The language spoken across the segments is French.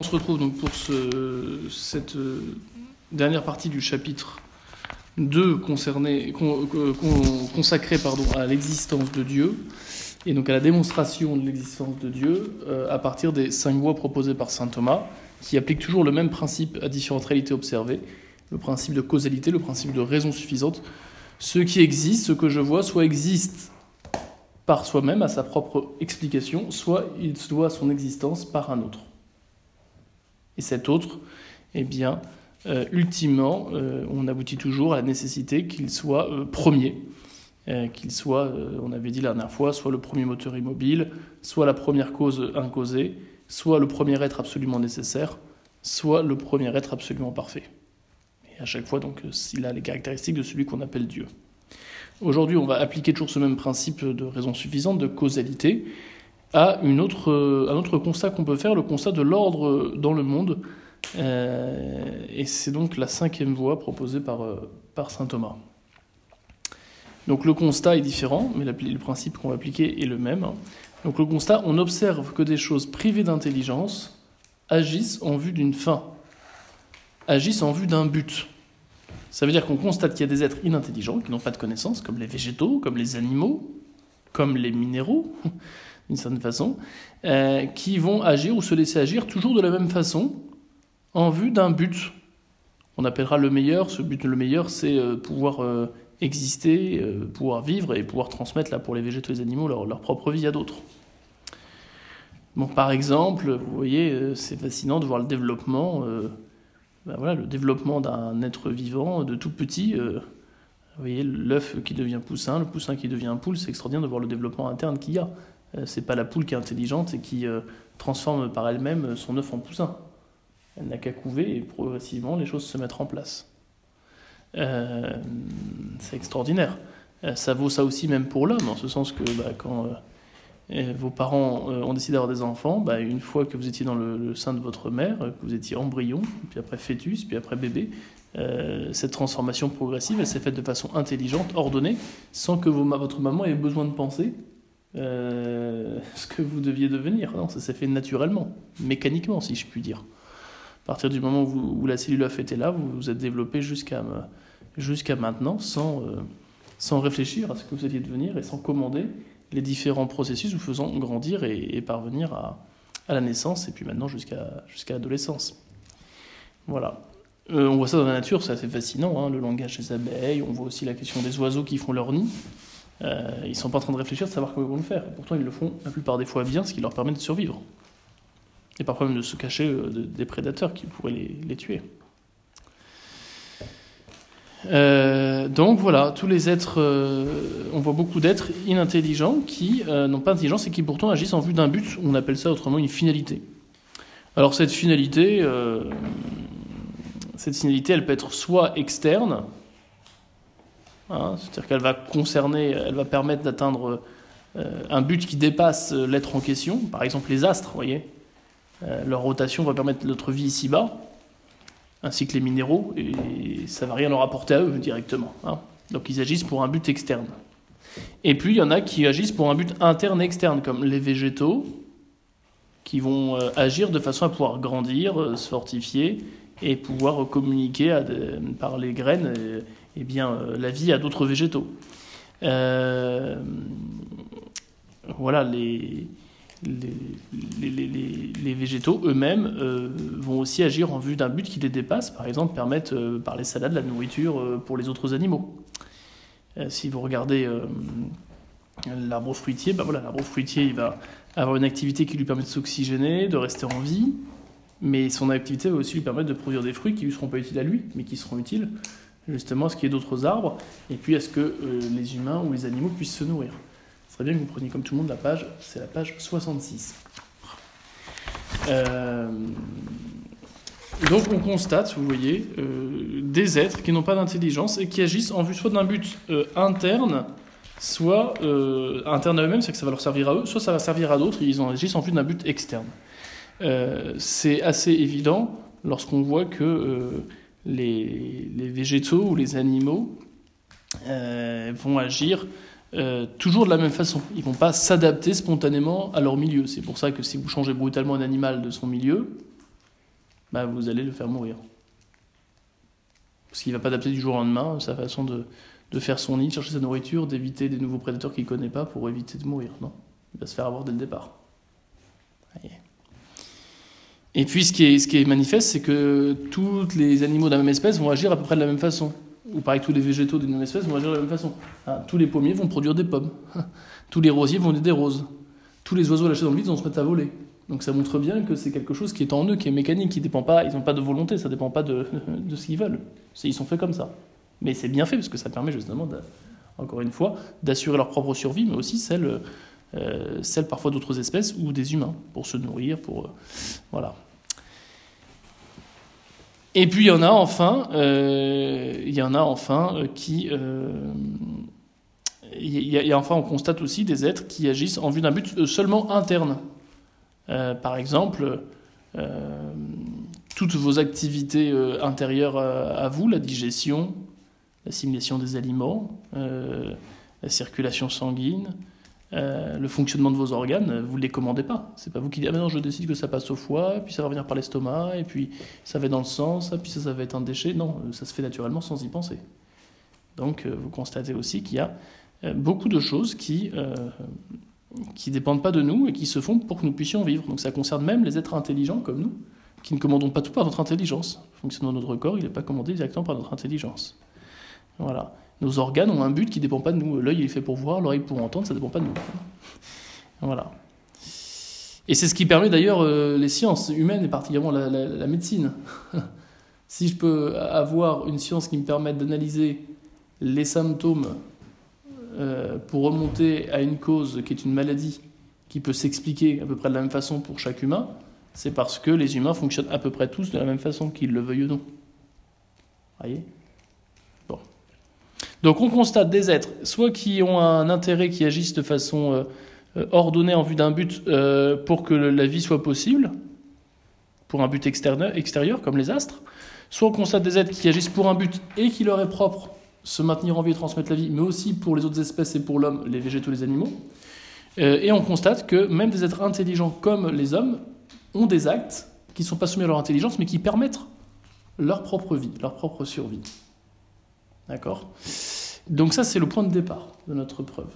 On se retrouve donc pour ce, cette euh, dernière partie du chapitre 2 concerné, con- con- con- consacré à l'existence de Dieu et donc à la démonstration de l'existence de Dieu euh, à partir des cinq voies proposées par saint Thomas qui appliquent toujours le même principe à différentes réalités observées, le principe de causalité, le principe de raison suffisante. Ce qui existe, ce que je vois, soit existe par soi-même à sa propre explication, soit il doit son existence par un autre. Et cet autre, eh bien, euh, ultimement, euh, on aboutit toujours à la nécessité qu'il soit euh, premier, qu'il soit, on avait dit la dernière fois, soit le premier moteur immobile, soit la première cause incausée, soit le premier être absolument nécessaire, soit le premier être absolument parfait. Et à chaque fois, donc, il a les caractéristiques de celui qu'on appelle Dieu. Aujourd'hui, on va appliquer toujours ce même principe de raison suffisante, de causalité, à une autre, euh, un autre constat qu'on peut faire, le constat de l'ordre dans le monde. Euh, et c'est donc la cinquième voie proposée par, euh, par saint Thomas. Donc le constat est différent, mais le principe qu'on va appliquer est le même. Donc le constat, on observe que des choses privées d'intelligence agissent en vue d'une fin, agissent en vue d'un but. Ça veut dire qu'on constate qu'il y a des êtres inintelligents qui n'ont pas de connaissances, comme les végétaux, comme les animaux, comme les minéraux, d'une certaine façon, euh, qui vont agir ou se laisser agir toujours de la même façon, en vue d'un but. On appellera le meilleur, ce but le meilleur, c'est euh, pouvoir euh, exister, pouvoir vivre et pouvoir transmettre, pour les végétaux et les animaux, leur, leur propre vie à d'autres. Bon, par exemple, vous voyez, c'est fascinant de voir le développement, ben voilà, le développement d'un être vivant de tout petit. vous voyez, l'œuf qui devient poussin, le poussin qui devient poule, c'est extraordinaire de voir le développement interne qu'il y a. Euh, c'est pas la poule qui est intelligente et qui euh, transforme par elle-même son œuf en poussin. Elle n'a qu'à couver et progressivement les choses se mettent en place. Euh, c'est extraordinaire. Ça vaut ça aussi même pour l'homme, en ce sens que bah, quand vos parents ont décidé d'avoir des enfants, bah, une fois que vous étiez dans le, sein de votre mère, que vous étiez embryon, puis après fœtus, puis après bébé, cette transformation progressive, elle s'est faite de façon intelligente, ordonnée, sans que votre maman ait besoin de penser euh, ce que vous deviez devenir. Non, ça s'est fait naturellement, mécaniquement, si je puis dire. À partir du moment où, la cellule œuf était là, vous vous êtes développé jusqu'à maintenant sans, euh, sans réfléchir à ce que vous alliez devenir et sans commander les différents processus vous faisant grandir et, parvenir à, à la naissance et puis maintenant jusqu'à jusqu'à l'adolescence. Voilà. Euh, on voit ça dans la nature, c'est assez fascinant, hein, le langage des abeilles, on voit aussi la question des oiseaux qui font leur nid. Euh, ils sont pas en train de réfléchir, de savoir comment ils vont le faire. Pourtant, ils le font la plupart des fois bien, ce qui leur permet de survivre. Et parfois même de se cacher euh, de- des prédateurs qui pourraient les, tuer. Euh, donc voilà, tous les êtres, on voit beaucoup d'êtres inintelligents qui n'ont pas d'intelligence et qui pourtant agissent en vue d'un but, on appelle ça autrement une finalité. Alors cette finalité, cette finalité, elle peut être soit externe, hein, c'est-à-dire qu'elle va concerner, elle va permettre d'atteindre euh, un but qui dépasse euh, l'être en question, par exemple les astres, voyez, Euh, leur rotation va permettre notre vie ici-bas, ainsi que les minéraux, et ça va rien leur apporter à eux directement. hein. Donc ils agissent pour un but externe. Et puis il y en a qui agissent pour un but interne et externe, comme les végétaux, qui vont agir de façon à pouvoir grandir, se fortifier et pouvoir communiquer par les graines eh bien, euh, la vie à d'autres végétaux. Euh, voilà, les, les, les, les- végétaux eux-mêmes euh, vont aussi agir en vue d'un but qui les dépasse, par exemple permettre par les salades la nourriture pour les autres animaux. Si vous regardez l'arbre fruitier, bah voilà, l'arbre fruitier il va avoir une activité qui lui permet de s'oxygéner, de rester en vie, mais son activité va aussi lui permettre de produire des fruits qui ne lui seront pas utiles à lui, mais qui seront utiles justement ce qu'il y ait d'autres arbres, et puis à ce que euh, les humains ou les animaux puissent se nourrir. Ce serait bien que vous preniez comme tout le monde la page, c'est la page 66. Euh, donc on constate, vous voyez, euh, des êtres qui n'ont pas d'intelligence et qui agissent en vue soit d'un but interne, soit interne à eux-mêmes, c'est que ça va leur servir à eux, soit ça va servir à d'autres, ils en agissent en vue d'un but externe. C'est assez évident lorsqu'on voit que les, végétaux ou les animaux euh, vont agir euh, toujours de la même façon. Ils vont pas s'adapter spontanément à leur milieu. C'est pour ça que si vous changez brutalement un animal de son milieu, bah, vous allez le faire mourir. Parce qu'il ne va pas adapter du jour au lendemain sa façon de, faire son nid, de chercher sa nourriture, d'éviter des nouveaux prédateurs qu'il ne connaît pas pour éviter de mourir. Non, il va se faire avoir dès le départ. Et puis ce qui est, manifeste, c'est que tous les animaux de la même espèce vont agir à peu près de la même façon. Ou pareil, tous les végétaux d'une même espèce vont agir de la même façon. Hein, tous les pommiers vont produire des pommes. tous les rosiers vont donner des roses. Tous les oiseaux lâchés dans le vide vont se mettre à voler. Donc ça montre bien que c'est quelque chose qui est en eux, qui est mécanique, qui dépend pas, ils n'ont pas de volonté, ça dépend pas de, de ce qu'ils veulent. Ils sont faits comme ça. Mais c'est bien fait parce que ça permet justement, encore une fois, d'assurer leur propre survie, mais aussi celle, euh, celle parfois d'autres espèces ou des humains pour se nourrir, pour euh, voilà. Et puis il y en a enfin, euh, il y en a enfin qui, il y, a, enfin on constate aussi des êtres qui agissent en vue d'un but seulement interne. par exemple, toutes vos activités intérieures à vous, la digestion, l'assimilation des aliments, euh, la circulation sanguine, euh, le fonctionnement de vos organes, vous ne les commandez pas. C'est pas vous qui dites ah non je décide que ça passe au foie, puis ça va revenir par l'estomac, et puis ça va dans le sang, ça, puis ça, ça va être un déchet. Non, ça se fait naturellement sans y penser. Donc euh, vous constatez aussi qu'il y a beaucoup de choses qui qui dépendent pas de nous et qui se font pour que nous puissions vivre. Donc ça concerne même les êtres intelligents comme nous, qui ne commandons pas tout par notre intelligence. Le fonctionnement de notre corps, il n'est pas commandé directement par notre intelligence. Voilà. Nos organes ont un but qui ne dépend pas de nous. L'œil est fait pour voir, l'oreille pour entendre, ça ne dépend pas de nous. Voilà. Et c'est ce qui permet d'ailleurs euh, les sciences humaines et particulièrement la, médecine. si je peux avoir une science qui me permette d'analyser les symptômes euh, pour remonter à une cause qui est une maladie qui peut s'expliquer à peu près de la même façon pour chaque humain, c'est parce que les humains fonctionnent à peu près tous de la même façon, qu'ils le veuillent ou non. Voyez? Donc on constate des êtres, soit qui ont un intérêt, qui agissent de façon euh, euh, ordonnée en vue d'un but euh, pour que la vie soit possible, pour un but extérieur, extérieur, comme les astres, soit on constate des êtres qui agissent pour un but et qui leur est propre, se maintenir en vie et transmettre la vie, mais aussi pour les autres espèces et pour l'homme, les végétaux, les animaux. et on constate que même des êtres intelligents comme les hommes ont des actes qui ne sont pas soumis à leur intelligence, mais qui permettent leur propre vie, leur propre survie. D'accord? Donc ça, c'est le point de départ de notre preuve.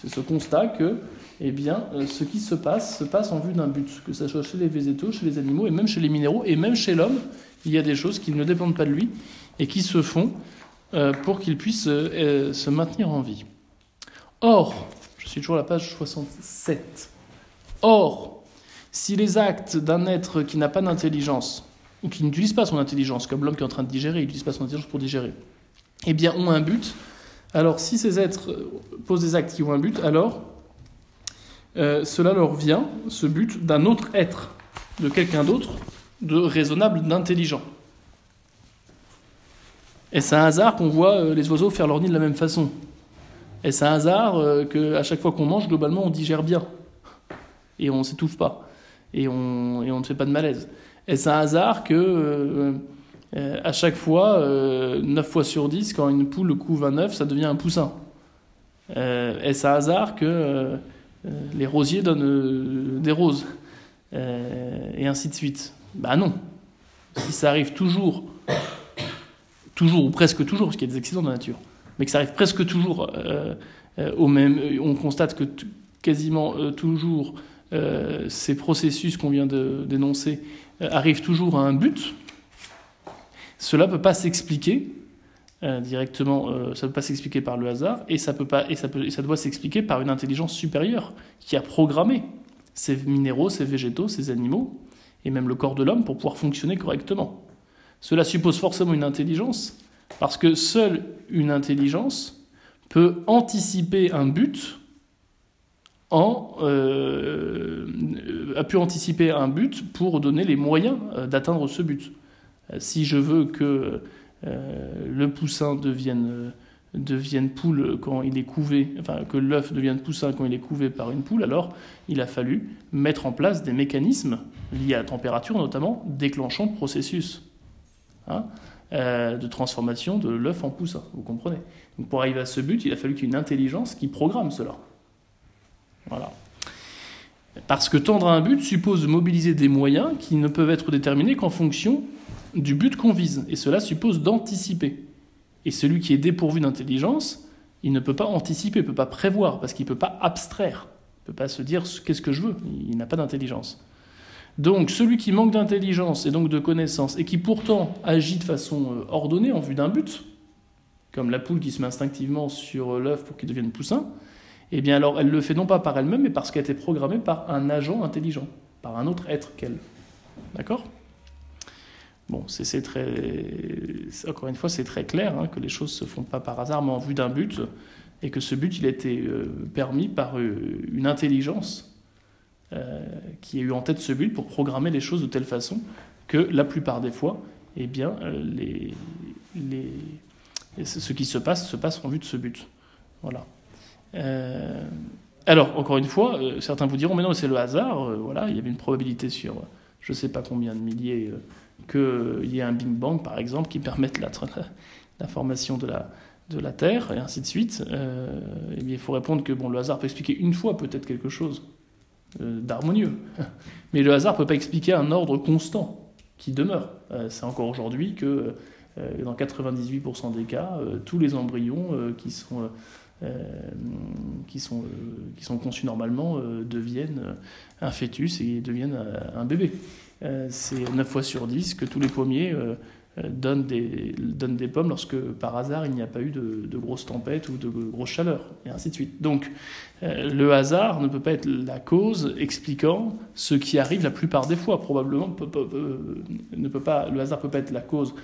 C'est ce constat que, eh bien, euh, ce qui se passe se passe en vue d'un but, que ce soit chez les végétaux, chez les animaux, et même chez les minéraux, et même chez l'homme, il y a des choses qui ne dépendent pas de lui et qui se font euh, pour qu'il puisse euh, se maintenir en vie. Or, je suis toujours à la page 67. Or, si les actes d'un être qui n'a pas d'intelligence, ou qui n'utilise pas son intelligence, comme l'homme qui est en train de digérer, il n'utilise pas son intelligence pour digérer, eh bien, ont un but. Alors, si ces êtres posent des actes qui ont un but, alors euh, cela leur vient, ce but, d'un autre être, de quelqu'un d'autre, de raisonnable, d'intelligent. Est-ce un hasard qu'on voit euh, les oiseaux faire leur nid de la même façon? Est-ce un hasard euh, qu'à chaque fois qu'on mange, globalement, on digère bien? Et on ne s'étouffe pas. Et on, ne fait pas de malaise. Est-ce un hasard que à chaque fois, euh, 9 fois sur 10, quand une poule couve un œuf, ça devient un poussin. Euh, Est-ce un hasard que euh, les rosiers donnent des roses Et ainsi de suite? Ben non. Si ça arrive toujours, toujours ou presque toujours, parce qu'il y a des accidents de la nature, mais que ça arrive presque toujours au même, on constate que quasiment toujours ces processus qu'on vient dénoncer arrivent toujours à un but, cela ne peut pas s'expliquer euh, directement, euh, ça ne peut pas s'expliquer par le hasard, et ça, doit s'expliquer par une intelligence supérieure qui a programmé ces minéraux, ces végétaux, ces animaux, et même le corps de l'homme pour pouvoir fonctionner correctement. Cela suppose forcément une intelligence, parce que seule une intelligence peut anticiper un but euh, a pu anticiper un but pour donner les moyens d'atteindre ce but. Euh, si je veux que euh, le poussin devienne, devienne poule quand il est couvé, enfin que l'œuf devienne poussin quand il est couvé par une poule, alors il a fallu mettre en place des mécanismes liés à la température notamment, déclenchant le processus hein, euh, de transformation de l'œuf en poussin, vous comprenez Donc pour arriver à ce but, il a fallu qu'il y ait une intelligence qui programme cela. Voilà. Parce que tendre à un but suppose de mobiliser des moyens qui ne peuvent être déterminés qu'en fonction du but qu'on vise. Et cela suppose d'anticiper. Et celui qui est dépourvu d'intelligence, il ne peut pas anticiper, il ne peut pas prévoir, parce qu'il ne peut pas abstraire. Il ne peut pas se dire qu'est-ce que je veux. Il n'a pas d'intelligence. Donc celui qui manque d'intelligence et donc de connaissance, et qui pourtant agit de façon euh, ordonnée en vue d'un but, comme la poule qui se met instinctivement sur euh, l'œuf pour qu'il devienne poussin, eh bien alors elle le fait non pas par elle-même, mais parce qu'elle a été programmée par un agent intelligent, par un autre être qu'elle. D'accord? Bon, c'est très. Encore une fois, c'est très clair hein, que les choses ne se font pas par hasard, mais en vue d'un but, et que ce but, il a été euh, permis par euh, une intelligence euh, qui a eu en tête ce but pour programmer les choses de telle façon que la plupart des fois, eh bien, les, les, ce qui se passe se passe en vue de ce but. Voilà. alors, encore une fois, certains vous diront, mais non, c'est le hasard. voilà, il y avait une probabilité sur je ne sais pas combien de milliers qu'il y ait un Big Bang, par exemple, qui permette la, formation de la, de la Terre, et ainsi de suite, euh, eh bien, il faut répondre que bon, le hasard peut expliquer une fois peut-être quelque chose euh, d'harmonieux, mais le hasard ne peut pas expliquer un ordre constant qui demeure. Euh, c'est encore aujourd'hui que dans 98% des cas, tous les embryons qui sont qui, sont, qui sont conçus normalement deviennent un fœtus et deviennent un bébé. Euh, c'est 9 fois sur 10 que tous les pommiers euh, euh, donnent des, pommes lorsque par hasard il n'y a pas eu de, de grosses tempêtes ou de grosses chaleurs, et ainsi de suite. Donc le hasard ne peut pas être la cause expliquant ce qui arrive la plupart des fois, probablement, ne peut pas, le hasard ne peut pas être la cause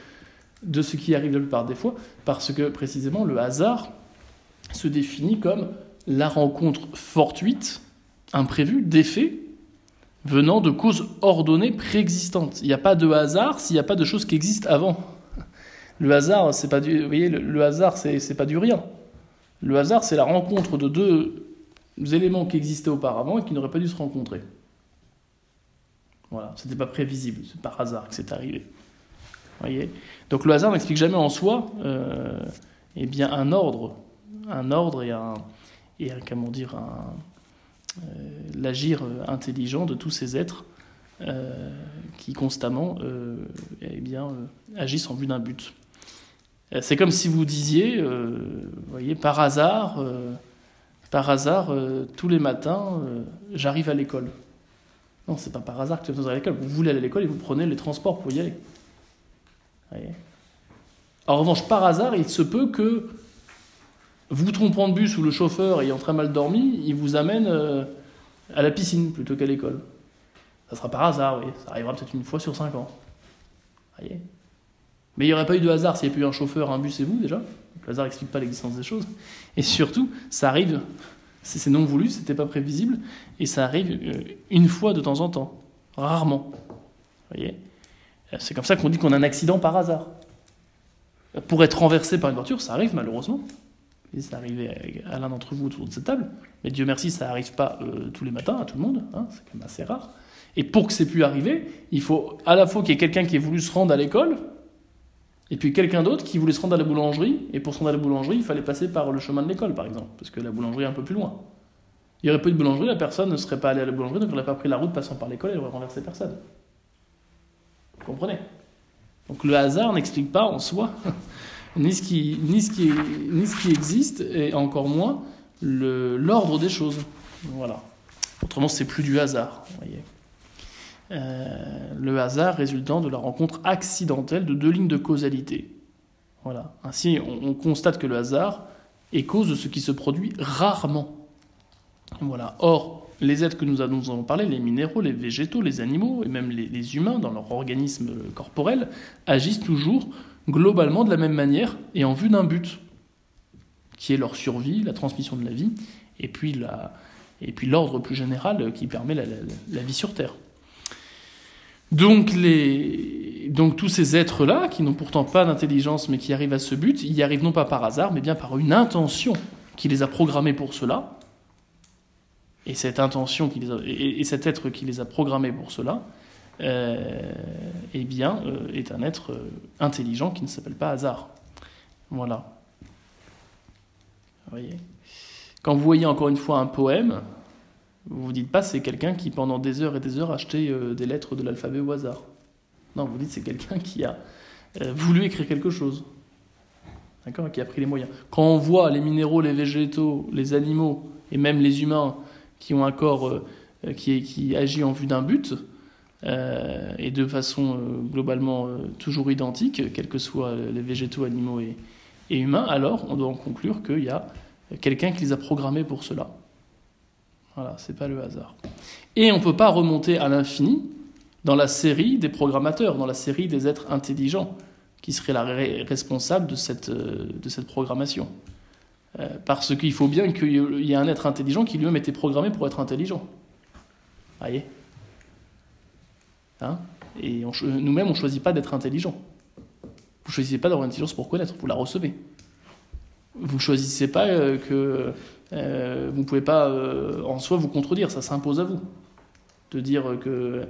de ce qui arrive la plupart des fois, parce que précisément le hasard se définit comme la rencontre fortuite, imprévue, d'effets venant de causes ordonnées préexistantes. Il n'y a pas de hasard s'il n'y a pas de choses qui existent avant. Le hasard, c'est pas du, vous voyez, le, hasard, c'est, pas du rien. Le hasard, c'est la rencontre de deux éléments qui existaient auparavant et qui n'auraient pas dû se rencontrer. Voilà, c'était pas prévisible, c'est par hasard que c'est arrivé. Voyez? Donc le hasard n'explique jamais en soi euh, eh bien, un ordre, un ordre et un, et un comment dire, un, l'agir intelligent de tous ces êtres euh, qui constamment euh, eh bien, agissent en vue d'un but. C'est comme si vous disiez, voyez, par hasard, par hasard, tous les matins, j'arrive à l'école. Non, c'est pas par hasard que vous allez à l'école. Vous voulez aller à l'école et vous prenez les transports pour y aller. En revanche, par hasard, il se peut que vous trompant de bus ou le chauffeur ayant très mal dormi, il vous amène euh, à la piscine plutôt qu'à l'école. Ça sera par hasard, oui. Ça arrivera peut-être une fois sur cinq ans. Voyez Mais il n'y aurait pas eu de hasard s'il n'y avait pas eu un chauffeur, un bus et vous déjà. le hasard n'explique pas l'existence des choses. Et surtout, ça arrive, c'est non voulu, c'était pas prévisible, et ça arrive euh, une fois de temps en temps. Rarement. Voyez? C'est comme ça qu'on dit qu'on a un accident par hasard. Pour être renversé par une voiture, ça arrive malheureusement ça arrivait à l'un d'entre vous autour de cette table, mais Dieu merci, ça n'arrive pas euh, tous les matins à tout le monde, hein, c'est quand même assez rare. Et pour que c'est pu arriver, il faut à la fois qu'il y ait quelqu'un qui ait voulu se rendre à l'école, et puis quelqu'un d'autre qui voulait se rendre à la boulangerie, et pour se rendre à la boulangerie, il fallait passer par le chemin de l'école, par exemple, parce que la boulangerie est un peu plus loin. Il n'y aurait pas eu de boulangerie, la personne ne serait pas allée à la boulangerie, donc elle n'aurait pas pris la route passant par l'école, elle aurait renversé personne. Vous comprenez? Donc le hasard n'explique pas en soi ni ce qui, ni ce qui, ni ce qui existe, et encore moins l'ordre des choses. Voilà. Autrement, c'est plus du hasard. Voyez. Euh, le hasard résultant de la rencontre accidentelle de deux lignes de causalité. Voilà. Ainsi, on, constate que le hasard est cause de ce qui se produit rarement. Voilà. Or, les êtres que nous avons parlé, les minéraux, les végétaux, les animaux et même les, les humains dans leur organisme corporel, agissent toujours globalement de la même manière et en vue d'un but, qui est leur survie, la transmission de la vie, et puis l'ordre plus général qui permet la, vie sur Terre. Donc, tous ces êtres-là, qui n'ont pourtant pas d'intelligence mais qui arrivent à ce but, y arrivent non pas par hasard, mais bien par une intention qui les a programmés pour cela. Et cette intention et cet être qui les a programmés pour cela, euh, eh bien, euh, est un être euh, intelligent qui ne s'appelle pas hasard. Voilà. Vous voyez? Quand vous voyez encore une fois un poème, Vous vous dites pas c'est quelqu'un qui pendant des heures et des heures a acheté euh, des lettres de l'alphabet au hasard. Non, vous dites c'est quelqu'un qui a euh, voulu écrire quelque chose. D'accord? Qui a pris les moyens. Quand on voit les minéraux, les végétaux, les animaux et même les humains qui ont un corps euh, qui agit en vue d'un but, et de façon globalement toujours identique, quels que soient les végétaux, animaux et, humains, alors on doit en conclure qu'il y a quelqu'un qui les a programmés pour cela. Voilà, c'est pas le hasard. Et on ne peut pas remonter à l'infini dans la série des programmateurs, dans la série des êtres intelligents, qui seraient la responsable de cette, euh, de cette programmation. Euh, parce qu'il faut bien qu'il y ait un être intelligent qui lui-même était programmé pour être intelligent. Voyez? Hein Et nous-mêmes, on ne choisit pas d'être intelligent. Vous ne choisissez pas d'avoir une intelligence pour connaître, vous la recevez. Vous ne choisissez pas euh, que euh, vous ne pouvez pas euh, en soi vous contredire, ça s'impose à vous. De dire que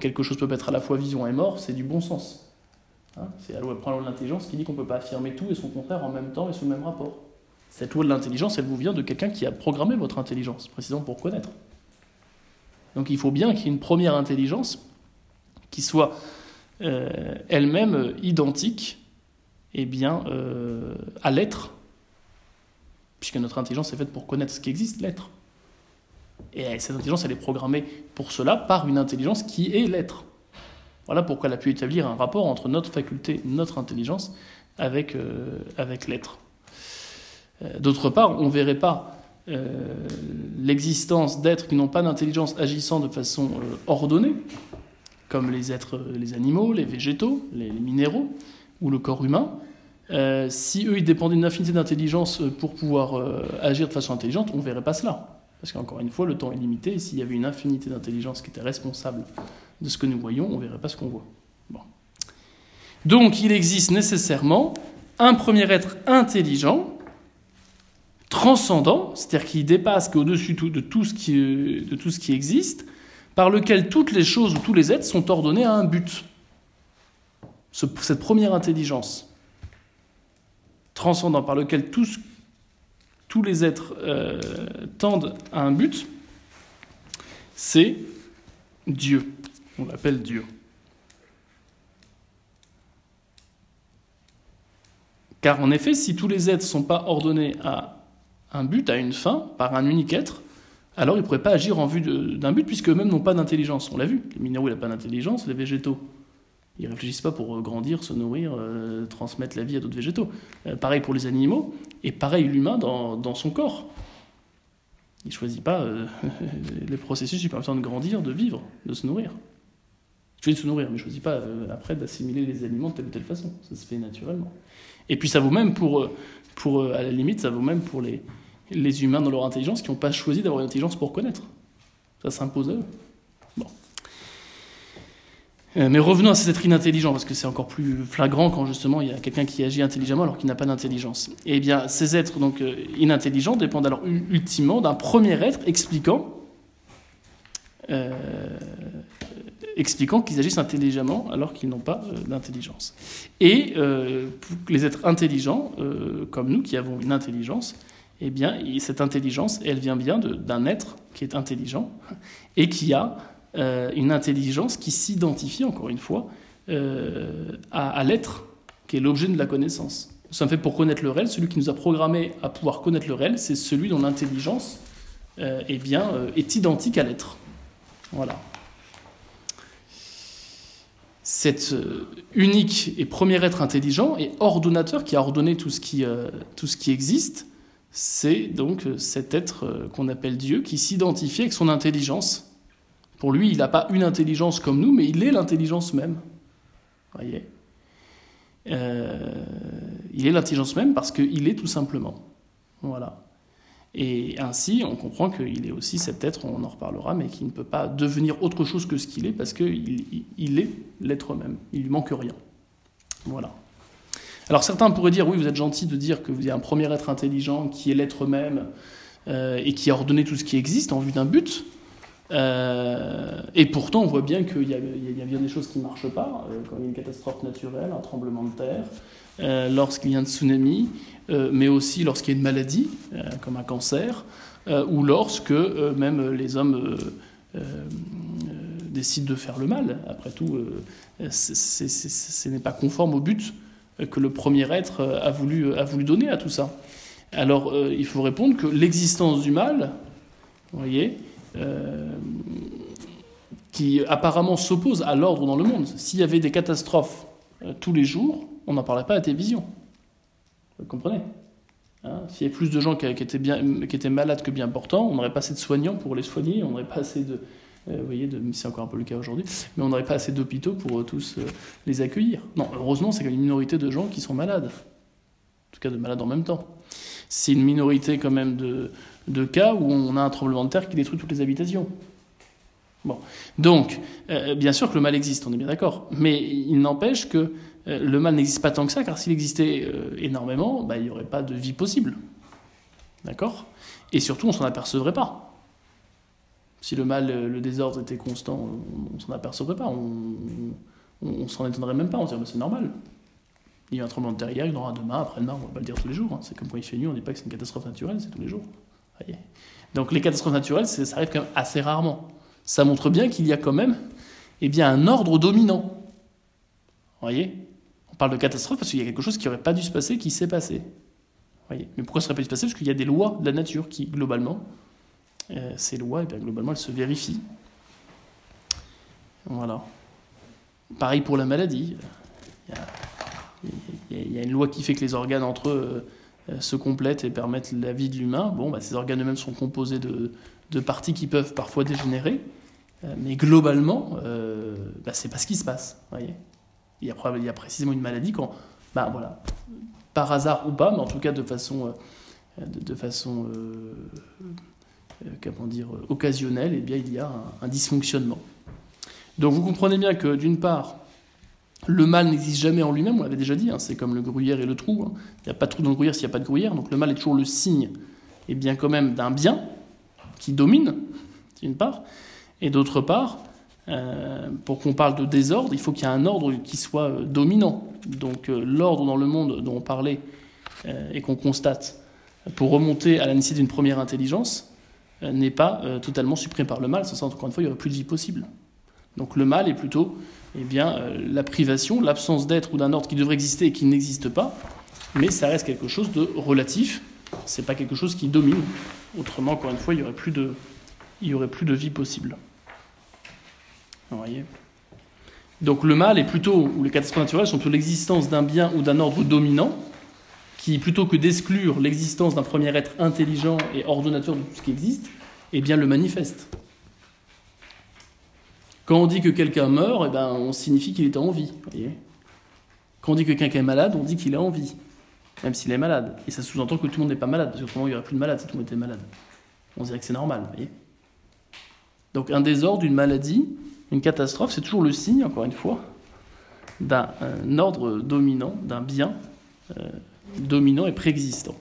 quelque chose peut être à la fois vision et mort, c'est du bon sens. Hein c'est la loi de l'intelligence qui dit qu'on ne peut pas affirmer tout et son contraire en même temps et sous le même rapport. Cette loi de l'intelligence, elle vous vient de quelqu'un qui a programmé votre intelligence, précisément pour connaître. Donc il faut bien qu'il y ait une première intelligence qui soit euh, elle-même identique et eh bien, à l'être puisque notre intelligence est faite pour connaître ce qui existe, l'être. Et cette intelligence, elle est programmée pour cela par une intelligence qui est l'être. Voilà pourquoi elle a pu établir un rapport entre notre faculté, notre intelligence, avec, euh, avec l'être. Euh, d'autre part, on ne verrait pas euh, l'existence d'êtres qui n'ont pas d'intelligence agissant de façon ordonnée, comme les êtres, les animaux, les végétaux, les minéraux ou le corps humain, euh, si eux, ils dépendaient d'une infinité d'intelligence euh, pour pouvoir euh, agir de façon intelligente, on ne verrait pas cela. Parce qu'encore une fois, le temps est limité, et s'il y avait une infinité d'intelligence qui était responsable de ce que nous voyons, on ne verrait pas ce qu'on voit. Donc, il existe nécessairement un premier être intelligent, transcendant, c'est-à-dire qui dépasse, qu'au-dessus de, tout ce qui, de tout ce qui existe, par lequel toutes les choses ou tous les êtres sont ordonnés à un but. cette première intelligence transcendant par lequel tous, les êtres euh, tendent à un but, c'est Dieu. On l'appelle Dieu. Car en effet, si tous les êtres ne sont pas ordonnés à un but, à une fin, par un unique être, alors ils ne pourraient pas agir en vue d'un but, puisque eux-mêmes n'ont pas d'intelligence. On l'a vu, les minéraux n'ont pas d'intelligence, les végétaux ils réfléchissent pas pour grandir, se nourrir, euh, transmettre la vie à d'autres végétaux. Euh, pareil pour les animaux, et pareil l'humain dans, son corps. Il choisit pas euh, les processus qui permettent de grandir, de vivre, de se nourrir. Il choisit de se nourrir, mais il choisit pas après d'assimiler les aliments de telle ou telle façon. Ça se fait naturellement. Et puis ça vaut même pour, pour à la limite, ça vaut même pour les, les humains dans leur intelligence qui n'ont pas choisi d'avoir une intelligence pour connaître. Ça s'impose à eux. Euh, mais revenons à cet être inintelligent, parce que c'est encore plus flagrant quand justement il y a quelqu'un qui agit intelligemment alors qu'il n'a pas d'intelligence. Eh bien, ces êtres donc euh, inintelligents dépendent alors ultimement d'un premier être expliquant, euh, expliquant qu'ils agissent intelligemment alors qu'ils n'ont pas d'intelligence. Et les êtres intelligents, comme nous qui avons une intelligence, eh bien, cette intelligence, elle vient bien d'un être qui est intelligent et qui a euh, une intelligence qui s'identifie, encore une fois, euh, à, l'être, qui est l'objet de la connaissance. Ça me fait pour connaître le réel, celui qui nous a programmé à pouvoir connaître le réel, c'est celui dont l'intelligence euh, eh bien, est identique à l'être. Voilà. Cet unique et premier être intelligent et ordonnateur qui a ordonné tout ce qui existe, c'est donc cet être qu'on appelle Dieu qui s'identifie avec son intelligence pour lui, il n'a pas une intelligence comme nous, mais il est l'intelligence même. Voyez? Euh, Il est l'intelligence même parce qu'il est tout simplement. Voilà. Et ainsi, on comprend qu'il est aussi cet être, on en reparlera, mais qui ne peut pas devenir autre chose que ce qu'il est parce qu'il il est l'être même. Il lui manque rien. Voilà. Alors certains pourraient dire, oui, vous êtes gentil de dire que vous êtes un premier être intelligent qui est l'être même euh, et qui a ordonné tout ce qui existe en vue d'un but. Euh, et pourtant, on voit bien qu'il y, a bien des choses qui ne marchent pas, euh, une catastrophe naturelle, un tremblement de terre, euh, lorsqu'il y a un tsunami, mais aussi lorsqu'il y a une maladie, comme un cancer, ou lorsque même les hommes décident de faire le mal. Après tout, ce n'est pas conforme au but que le premier être a voulu, a voulu donner à tout ça. Alors, il faut répondre que l'existence du mal, vous voyez, qui apparemment s'oppose à l'ordre dans le monde. S'il y avait des catastrophes euh, tous les jours, on n'en parlerait pas à la télévision. Vous comprenez hein? S'il y avait plus de gens qui, étaient qui étaient malades que bien portants, on n'aurait pas assez de soignants pour les soigner, on n'aurait pas assez de... Euh, vous voyez, c'est encore un peu le cas aujourd'hui, mais on n'aurait pas assez d'hôpitaux pour euh, tous les accueillir. Non, heureusement, c'est une minorité de gens qui sont malades. En tout cas, de malades en même temps. C'est une minorité quand même de, de cas où on a un tremblement de terre qui détruit toutes les habitations. Bon. Donc, euh, bien sûr que le mal existe, on est bien d'accord. Mais il n'empêche que euh, le mal n'existe pas tant que ça, car s'il existait euh, énormément, bah, il n'y aurait pas de vie possible. D'accord? Et surtout, on s'en apercevrait pas. Si le mal, le désordre était constant, on, s'en apercevrait pas. On, s'en étonnerait même pas. On dirait, bah, c'est normal. Il y a un tremblement de terre hier, il y en aura demain, après-demain, on va pas le dire tous les jours. Hein. C'est comme quand il fait nuit, on dit pas que c'est une catastrophe naturelle, c'est tous les jours. Donc les catastrophes naturelles, ça arrive quand même assez rarement ça montre bien qu'il y a quand même eh bien, un ordre dominant. Voyez? On parle de catastrophe parce qu'il y a quelque chose qui n'aurait pas dû se passer qui s'est passé. Mais pourquoi ça n'aurait pas dû se passer? Parce qu'il y a des lois de la nature qui, globalement, euh, ces lois, eh bien, globalement, elles se vérifient. Voilà. Pareil pour la maladie. Il y, a, une loi qui fait que les organes entre eux euh, se complètent et permettent la vie de l'humain. Bon, bah, ces organes eux-mêmes sont composés de, parties qui peuvent parfois dégénérer. Euh, mais globalement, euh, bah, c'est pas ce qui se passe. Voyez il, y a, précisément une maladie quand, bah, voilà, par hasard ou pas, mais en tout cas de façon, de, façon comment dire, occasionnelle, eh bien, il y a un, dysfonctionnement. Donc vous comprenez bien que d'une part, le mal n'existe jamais en lui-même, on l'avait déjà dit, hein, c'est comme le gruyère et le trou. Hein. Il n'y a pas de trou dans le gruyère s'il n'y a pas de gruyère, donc le mal est toujours le signe, et bien quand même d'un bien qui domine, d'une part, et d'autre part, euh, pour qu'on parle de désordre, il faut qu'il y ait un ordre qui soit euh, dominant. Donc euh, l'ordre dans le monde dont on parlait et qu'on constate, pour remonter à la nécessité d'une première intelligence, n'est pas totalement supprimé par le mal, sans ça, encore une fois, il n'y aurait plus de vie possible. Donc le mal est plutôt eh bien, la privation, l'absence d'être ou d'un ordre qui devrait exister et qui n'existe pas, mais ça reste quelque chose de relatif, c'est pas quelque chose qui domine. Autrement, encore une fois, il n'y aurait plus de, y aurait plus de vie possible. Vous voyez? Donc le mal est plutôt, ou les catastrophes naturelles sont plutôt l'existence d'un bien ou d'un ordre dominant, qui, plutôt que d'exclure l'existence d'un premier être intelligent et ordonnateur de tout ce qui existe, eh bien le manifeste. Quand on dit que quelqu'un meurt, eh ben, on signifie qu'il est en vie. Quand on dit que quelqu'un est malade, on dit qu'il est en vie, même s'il est malade. Et ça sous-entend que tout le monde n'est pas malade, parce qu'autrement il n'y aurait plus de malade si tout le monde était malade. On dirait que c'est normal. Donc un désordre, une maladie, une catastrophe, c'est toujours le signe, encore une fois, d'un ordre dominant, d'un bien euh, dominant et préexistant,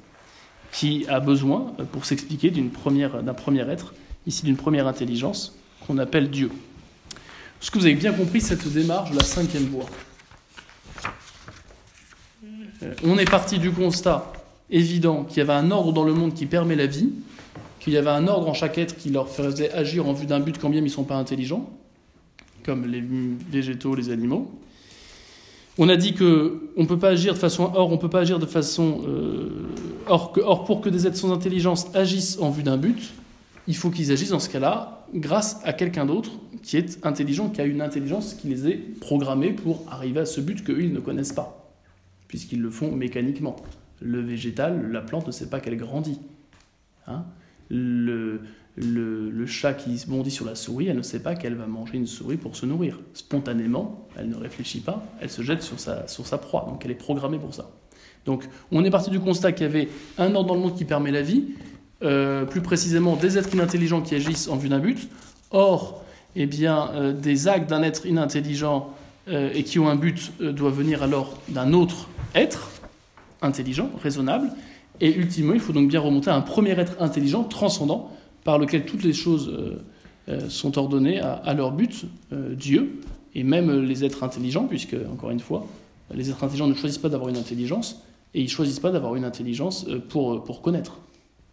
qui a besoin, euh, pour s'expliquer, d'un premier être, ici d'une première intelligence, qu'on appelle Dieu. Est-ce que vous avez bien compris cette démarche de la cinquième voie? Euh, On est parti du constat évident qu'il y avait un ordre dans le monde qui permet la vie, qu'il y avait un ordre en chaque être qui leur faisait agir en vue d'un but quand bien ils ne sont pas intelligents, comme les végétaux, les animaux. On a dit que on peut pas agir de façon or, on peut pas agir de façon euh, or, pour que des êtres sans intelligence agissent en vue d'un but, il faut qu'ils agissent dans ce cas-là grâce à quelqu'un d'autre qui est intelligent, qui a une intelligence qui les est programmée pour arriver à ce but qu'eux ils ne connaissent pas, puisqu'ils le font mécaniquement. Le végétal, la plante ne sait pas qu'elle grandit. Hein le, chat qui bondit sur la souris, elle ne sait pas qu'elle va manger une souris pour se nourrir. Spontanément, elle ne réfléchit pas, elle se jette sur sa, sur sa proie, donc elle est programmée pour ça. Donc on est parti du constat qu'il y avait un ordre dans le monde qui permet la vie, euh, plus précisément des êtres inintelligents qui agissent en vue d'un but. Or, eh bien, euh, des actes d'un être inintelligent euh, et qui ont un but doivent venir alors d'un autre être intelligent, raisonnable, et ultimement, il faut donc bien remonter à un premier être intelligent, transcendant, par lequel toutes les choses euh, euh, sont ordonnées à, leur but, euh, Dieu, et même les êtres intelligents, puisque, encore une fois, les êtres intelligents ne choisissent pas d'avoir une intelligence, et ils ne choisissent pas d'avoir une intelligence pour, pour connaître.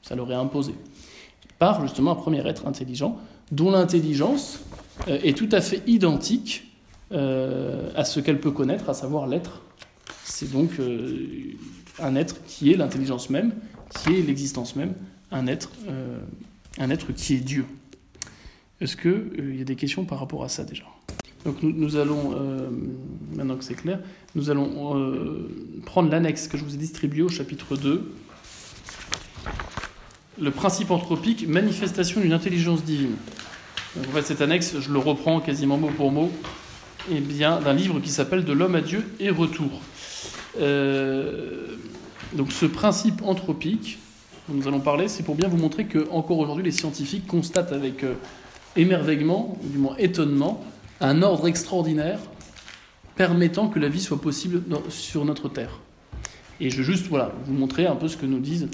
Ça leur est imposé. par justement un premier être intelligent, dont l'intelligence est tout à fait identique à ce qu'elle peut connaître, à savoir l'être. C'est donc un être qui est l'intelligence même, qui est l'existence même, un être, un être qui est Dieu. Est-ce qu'il y a des questions par rapport à ça déjà? Donc nous, allons, maintenant que c'est clair, nous allons prendre l'annexe que je vous ai distribuée au chapitre 2, le principe anthropique, manifestation d'une intelligence divine. Donc, en fait, cette annexe, je le reprends quasiment mot pour mot, eh bien, d'un livre qui s'appelle De l'homme à Dieu et retour. Euh, donc, ce principe anthropique dont nous allons parler, c'est pour bien vous montrer que encore aujourd'hui, les scientifiques constatent avec euh, émerveillement, ou du moins étonnement, un ordre extraordinaire permettant que la vie soit possible sur notre Terre. Et je veux juste voilà, vous montrer un peu ce que nous disent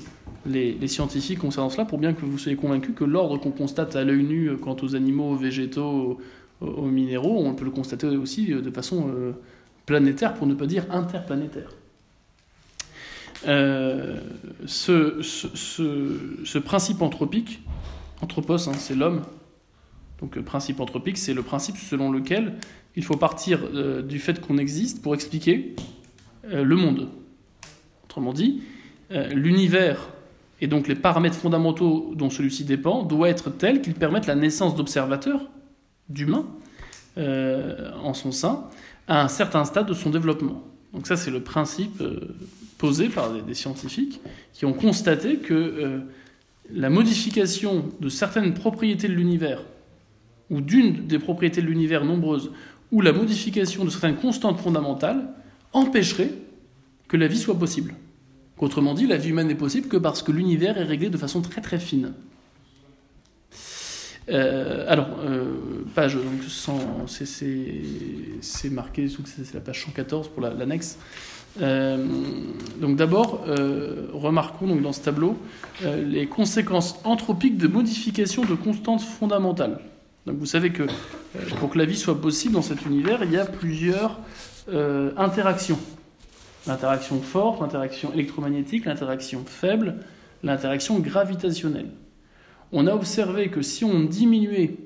les, scientifiques concernant cela pour bien que vous soyez convaincus que l'ordre qu'on constate à l'œil nu quant aux animaux, aux végétaux, aux, minéraux, on peut le constater aussi de façon euh, planétaire, pour ne pas dire interplanétaire. Euh, ce, principe anthropique, anthropos, hein, c'est l'homme, donc le principe anthropique, c'est le principe selon lequel il faut partir euh, du fait qu'on existe pour expliquer le monde. Autrement dit, l'univers et donc les paramètres fondamentaux dont celui-ci dépend doivent être tels qu'ils permettent la naissance d'observateurs, d'humains, euh, en son sein, à un certain stade de son développement. Donc ça, c'est le principe euh, posé par des, scientifiques qui ont constaté que euh, la modification de certaines propriétés de l'univers, ou d'une des propriétés de l'univers nombreuses, ou la modification de certaines constantes fondamentales, empêcherait que la vie soit possible. Autrement dit, la vie humaine n'est possible que parce que l'univers est réglé de façon très très fine. Euh, alors, euh, page, c'est marqué, c'est la page 114 pour l'annexe. Euh, donc d'abord, remarquons donc dans ce tableau les conséquences anthropiques de modification de constantes fondamentales. Donc vous savez que pour que la vie soit possible dans cet univers, il y a plusieurs interactions l'interaction forte, l'interaction électromagnétique, l'interaction faible, l'interaction gravitationnelle. On a observé que si on diminuait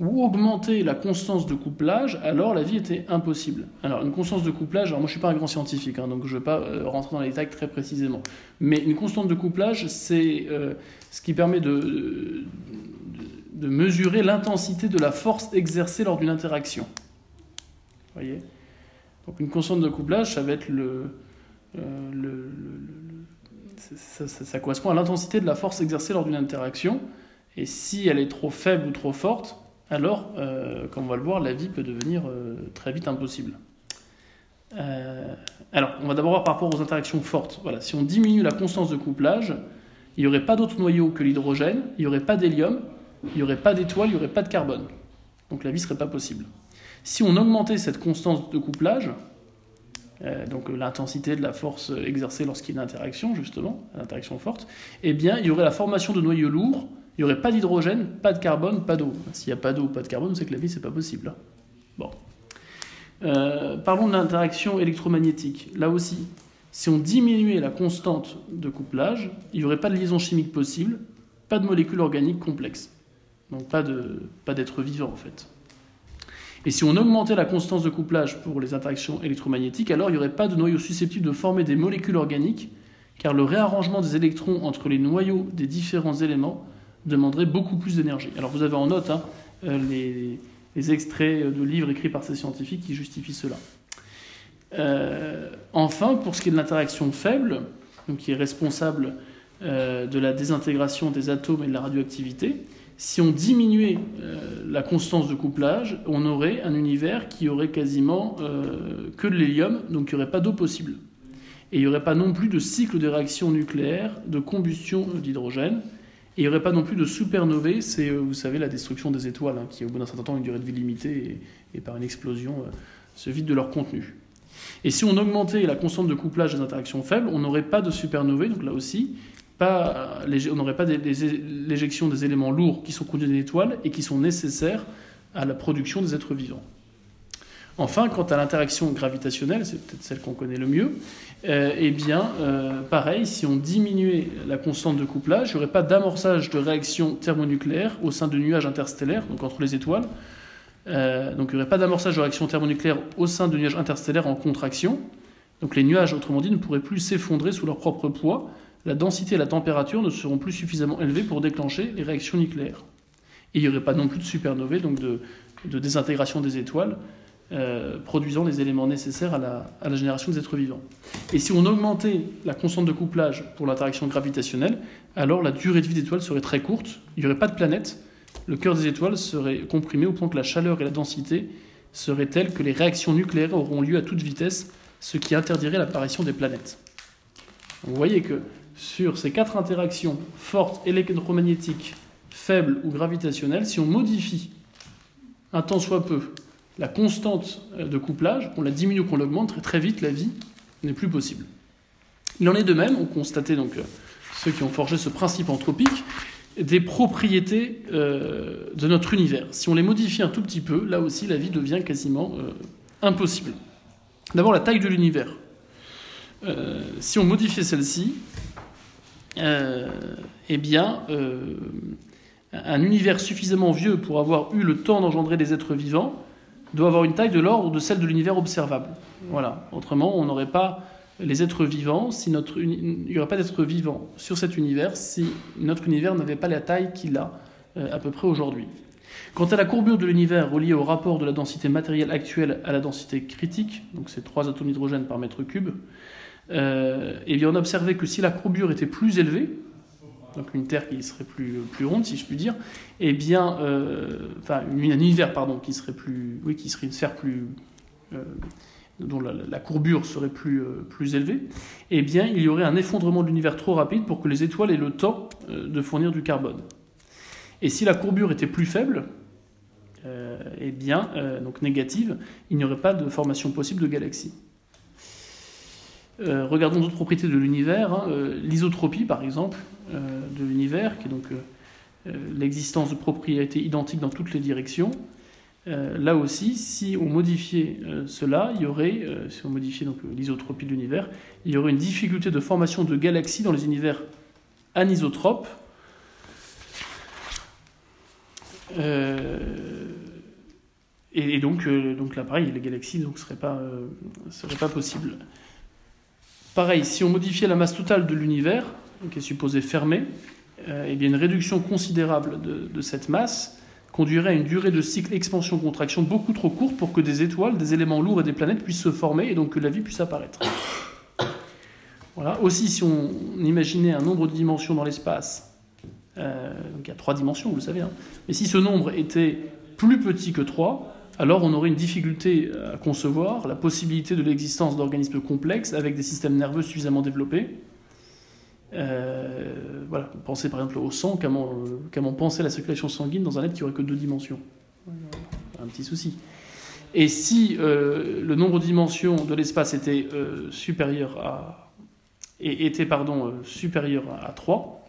ou augmentait la constance de couplage, alors la vie était impossible. Alors une constance de couplage, alors moi je suis pas un grand scientifique, hein, donc je ne vais pas euh, rentrer dans les détails très précisément, mais une constante de couplage, c'est euh, ce qui permet de, de mesurer l'intensité de la force exercée lors d'une interaction. Vous voyez? Donc une constante de couplage, ça va être le, euh, ça, correspond à l'intensité de la force exercée lors d'une interaction. Et si elle est trop faible ou trop forte, alors, euh, comme on va le voir, la vie peut devenir euh, très vite impossible. alors, on va d'abord voir par rapport aux interactions fortes. Voilà, si on diminue la constance de couplage, il n'y aurait pas d'autre noyau que l'hydrogène, il n'y aurait pas d'hélium, il n'y aurait pas d'étoile, il n'y aurait pas de carbone. Donc la vie ne serait pas possible. Si on augmentait cette constance de couplage, euh, donc l'intensité de la force exercée lorsqu'il y a une interaction, justement, l'interaction forte, eh bien, il y aurait la formation de noyaux lourds, il n'y aurait pas d'hydrogène, pas de carbone, pas d'eau. S'il n'y a pas d'eau, pas de carbone, c'est que la vie, c'est pas possible. Bon. Euh, parlons de l'interaction électromagnétique. Là aussi, si on diminuait la constante de couplage, il n'y aurait pas de liaison chimique possible, pas de molécules organiques complexes. Donc pas d'être pas vivant en fait. Et si on augmentait la constance de couplage pour les interactions électromagnétiques, alors il n'y aurait pas de noyau susceptible de former des molécules organiques, car le réarrangement des électrons entre les noyaux des différents éléments demanderait beaucoup plus d'énergie. Alors vous avez en note hein, euh, les, extraits de livres écrits par ces scientifiques qui justifient cela. Euh, enfin, pour ce qui est de l'interaction faible, qui est responsable euh, de la désintégration des atomes et de la radioactivité, si on diminuait la constance de couplage, on aurait un univers qui aurait quasiment que de l'hélium, donc il n'y aurait pas d'eau possible. Et il n'y aurait pas non plus de cycle de réaction nucléaire, de combustion d'hydrogène. Il n'y aurait pas non plus de supernovae, c'est, euh, vous savez, la destruction des étoiles, hein, qui au bout d'un certain temps, une durée de vie limitée, et, par une explosion, se vide de leur contenu. Et si on augmentait la constante de couplage des interactions faibles, on n'aurait pas de supernovae, donc là aussi, on n'aurait pas l'éjection des éléments lourds qui sont conduits d'une étoile et qui sont nécessaires à la production des êtres vivants. Enfin, quant à l'interaction gravitationnelle, c'est peut-être celle qu'on connaît le mieux, euh, eh bien, euh, pareil, si on diminuait la constante de couplage, il n'y aurait pas d'amorçage de réaction thermonucléaire au sein de nuages interstellaires, donc entre les étoiles. Euh, donc il n'y aurait pas d'amorçage de réaction thermonucléaire au sein de nuages interstellaires en contraction. Donc les nuages, autrement dit, ne pourraient plus s'effondrer sous leur propre poids. La densité et la température ne seront plus suffisamment élevées pour déclencher les réactions nucléaires. Et il n'y aurait pas non plus de supernovae, donc de désintégration des étoiles, euh, produisant les éléments nécessaires à la, génération des êtres vivants. Et si on augmentait la constante de couplage pour l'interaction gravitationnelle, alors la durée de vie des étoiles serait très courte, il n'y aurait pas de planète, le cœur des étoiles serait comprimé au point que la chaleur et la densité seraient telles que les réactions nucléaires auront lieu à toute vitesse, ce qui interdirait l'apparition des planètes. Vous voyez que sur ces quatre interactions fortes, électromagnétiques, faibles ou gravitationnelles, si on modifie un tant soit peu la constante euh, de couplage, qu'on la diminue ou qu'on l'augmente, très, vite la vie n'est plus possible. Il en est de même, on constatait donc euh, ceux qui ont forgé ce principe anthropique, des propriétés euh, de notre univers. Si on les modifie un tout petit peu, là aussi la vie devient quasiment impossible. D'abord la taille de l'univers. si on modifiait celle-ci, eh bien, un univers suffisamment vieux pour avoir eu le temps d'engendrer des êtres vivants doit avoir une taille de l'ordre de celle de l'univers observable. Voilà. Autrement, on n'aurait pas les êtres vivants si notre il n'y aurait pas d'êtres vivants sur cet univers si notre univers n'avait pas la taille qu'il a euh, à peu près aujourd'hui. Quant à la courbure de l'univers reliée au rapport de la densité matérielle actuelle à la densité critique, donc c'est 3 atomes d'hydrogène par mètre cube, euh, eh bien on que si la courbure était plus élevée, donc une Terre qui serait plus, ronde, si je puis dire, eh bien, euh, un univers, pardon, qui serait plus, oui, qui serait une sphère plus, euh, dont la, courbure serait plus, euh, plus élevée, eh bien, il y aurait un effondrement de l'univers trop rapide pour que les étoiles aient le temps de fournir du carbone. Et si la courbure était plus faible, eh bien, donc négative, il n'y aurait pas de formation possible de galaxies. Regardons d'autres propriétés de l'univers. Hein. L'isotropie, par exemple, euh, de l'univers, qui est donc euh, euh, l'existence de propriétés identiques dans toutes les directions. là aussi, si on modifiait cela, il y aurait, si on modifiait donc l'isotropie de l'univers, il y aurait une difficulté de formation de galaxies dans les univers anisotropes. et, donc, donc là, pareil, les galaxies ne seraient, seraient pas possibles. Pareil, si on modifiait la masse totale de l'univers, qui est supposé fermer, euh, eh bien une réduction considérable de, cette masse conduirait à une durée de cycle expansion-contraction beaucoup trop courte pour que des étoiles, des éléments lourds et des planètes puissent se former et donc que la vie puisse apparaître. Voilà. Aussi, si on imaginait un nombre de dimensions dans l'espace, euh, donc il y a trois dimensions, vous le savez, hein, mais si ce nombre était plus petit que 3, alors on aurait une difficulté à concevoir la possibilité de l'existence d'organismes complexes avec des systèmes nerveux suffisamment développés euh, voilà, pensez par exemple au sang, comment, comment penser la circulation sanguine dans un être qui aurait que deux dimensions? Un petit souci. Et si euh, le nombre de dimensions de l'espace était euh, supérieur à était pardon supérieur à 3,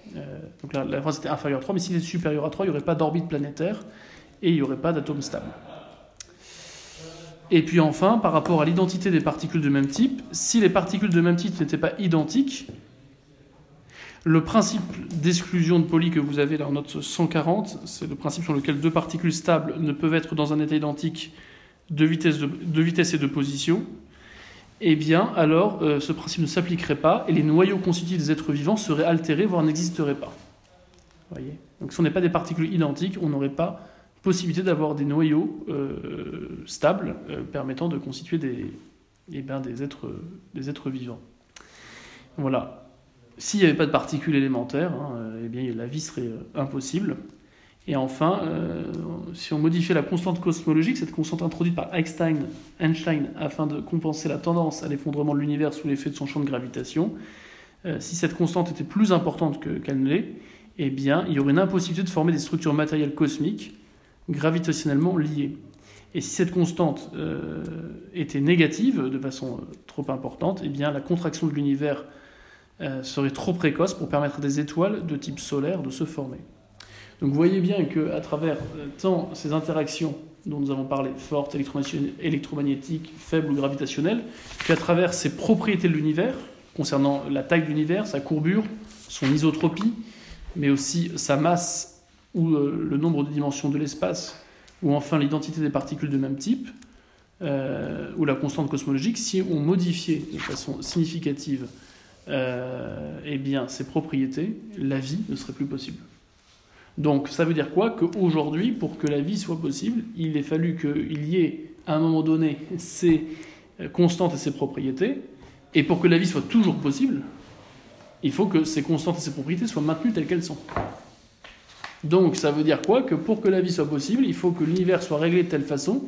donc la, la phrase était inférieure à 3, mais s'il était supérieur à 3, il n'y aurait pas d'orbite planétaire et il n'y aurait pas d'atome stable. Et puis enfin, par rapport à l'identité des particules de même type, si les particules de même type n'étaient pas identiques, le principe d'exclusion de Pauli que vous avez là en note 140, c'est le principe sur lequel deux particules stables ne peuvent être dans un état identique de vitesse, de, vitesse et de position. Eh bien, alors, euh, ce principe ne s'appliquerait pas et les noyaux constitutifs des êtres vivants seraient altérés, voire n'existeraient pas. Voyez? Donc, si on n'est pas des particules identiques, on n'aurait pas possibilité d'avoir des noyaux euh, stables euh, permettant de constituer des, eh des, êtres, vivants. Voilà. S'il n'y avait pas de particules élémentaires, hein, euh, eh bien, la vie serait impossible. Et enfin, si on modifiait la constante cosmologique, cette constante introduite par Einstein, Einstein afin de compenser la tendance à l'effondrement de l'univers sous l'effet de son champ de gravitation, si cette constante était plus importante qu'elle ne l'est, eh bien, il y aurait une impossibilité de former des structures matérielles cosmiques gravitationnellement liées. Et si cette constante était négative de façon trop importante, eh bien, la contraction de l'univers euh, serait trop précoce pour permettre à des étoiles de type solaire de se former. Donc vous voyez bien qu'à travers euh, tant ces interactions dont nous avons parlé, forte, électromagnétique, faible ou gravitationnelle, puis à travers ses propriétés de l'univers, concernant la taille de l'univers, sa courbure, son isotropie, mais aussi sa masse ou euh, le nombre de dimensions de l'espace, ou enfin l'identité des particules de même type, euh, ou la constante cosmologique, si on modifiait de façon significative euh, eh bien, ces propriétés, la vie ne serait plus possible. Donc ça veut dire quoi? Qu'aujourd'hui, pour que la vie soit possible, il est fallu qu'il y ait à un moment donné ces constantes et ces propriétés, et pour que la vie soit toujours possible, il faut que ces constantes et ces propriétés soient maintenues telles qu'elles sont. Donc ça veut dire quoi? Que pour que la vie soit possible, il faut que l'univers soit réglé de telle façon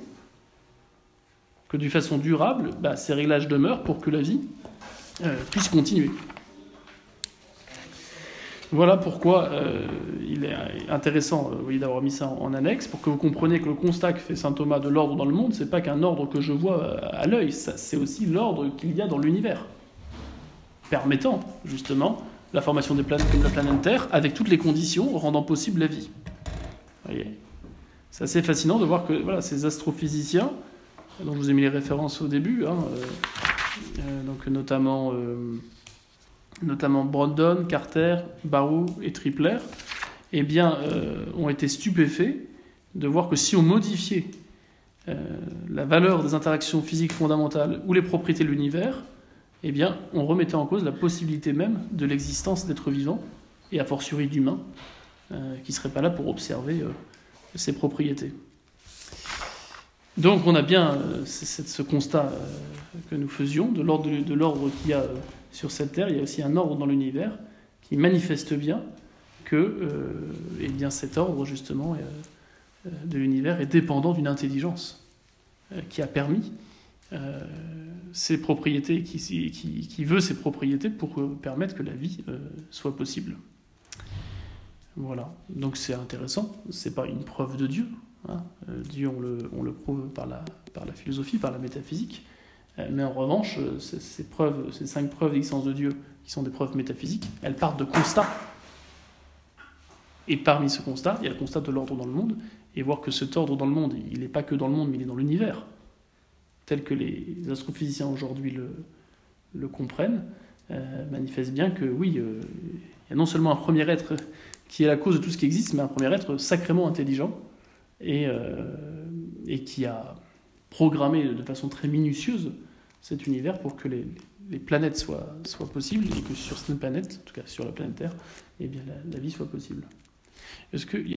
que d'une façon durable, bah, ces réglages demeurent pour que la vie euh, puisse continuer. Voilà pourquoi euh, il est intéressant euh, d'avoir mis ça en, annexe, pour que vous compreniez que le constat que fait saint Thomas de l'ordre dans le monde, c'est pas qu'un ordre que je vois à l'œil, c'est aussi l'ordre qu'il y a dans l'univers, permettant justement la formation des planètes comme la planète Terre, avec toutes les conditions rendant possible la vie. C'est assez fascinant de voir que voilà, ces astrophysiciens, dont je vous ai mis les références au début, hein, euh, donc notamment notamment Brandon, Carter, Barrow et Tripler, eh bien, euh, ont été stupéfaits de voir que si on modifiait euh, la valeur des interactions physiques fondamentales ou les propriétés de l'univers, eh bien, on remettait en cause la possibilité même de l'existence d'êtres vivants, et a fortiori d'humains, euh, qui ne seraient pas là pour observer ces propriétés. Donc on a bien ce constat que nous faisions de l'ordre qu'il y a sur cette terre, il y a aussi un ordre dans l'univers qui manifeste bien que euh, eh bien, cet ordre, justement, euh, de l'univers est dépendant d'une intelligence euh, qui a permis ses propriétés, qui, veut ses propriétés pour permettre que la vie soit possible. Voilà, donc c'est intéressant, c'est pas une preuve de Dieu. Hein. Dieu, on le, prouve par la, philosophie, par la métaphysique, euh, mais en revanche, euh, ces, preuves, ces cinq preuves d'existence de Dieu, qui sont des preuves métaphysiques, elles partent de constats. Et parmi ce constat, il y a le constat de l'ordre dans le monde, et voir que cet ordre dans le monde, il n'est pas que dans le monde, mais il est dans l'univers, tel que les astrophysiciens aujourd'hui le, comprennent, euh, manifeste bien que oui, il y a non seulement un premier être qui est la cause de tout ce qui existe, mais un premier être sacrément intelligent, et, et qui a programmer de façon très minutieuse cet univers pour que les, planètes soient, possibles et que sur cette planète, en tout cas sur la planète Terre, eh bien, la, vie soit possible. Est-ce que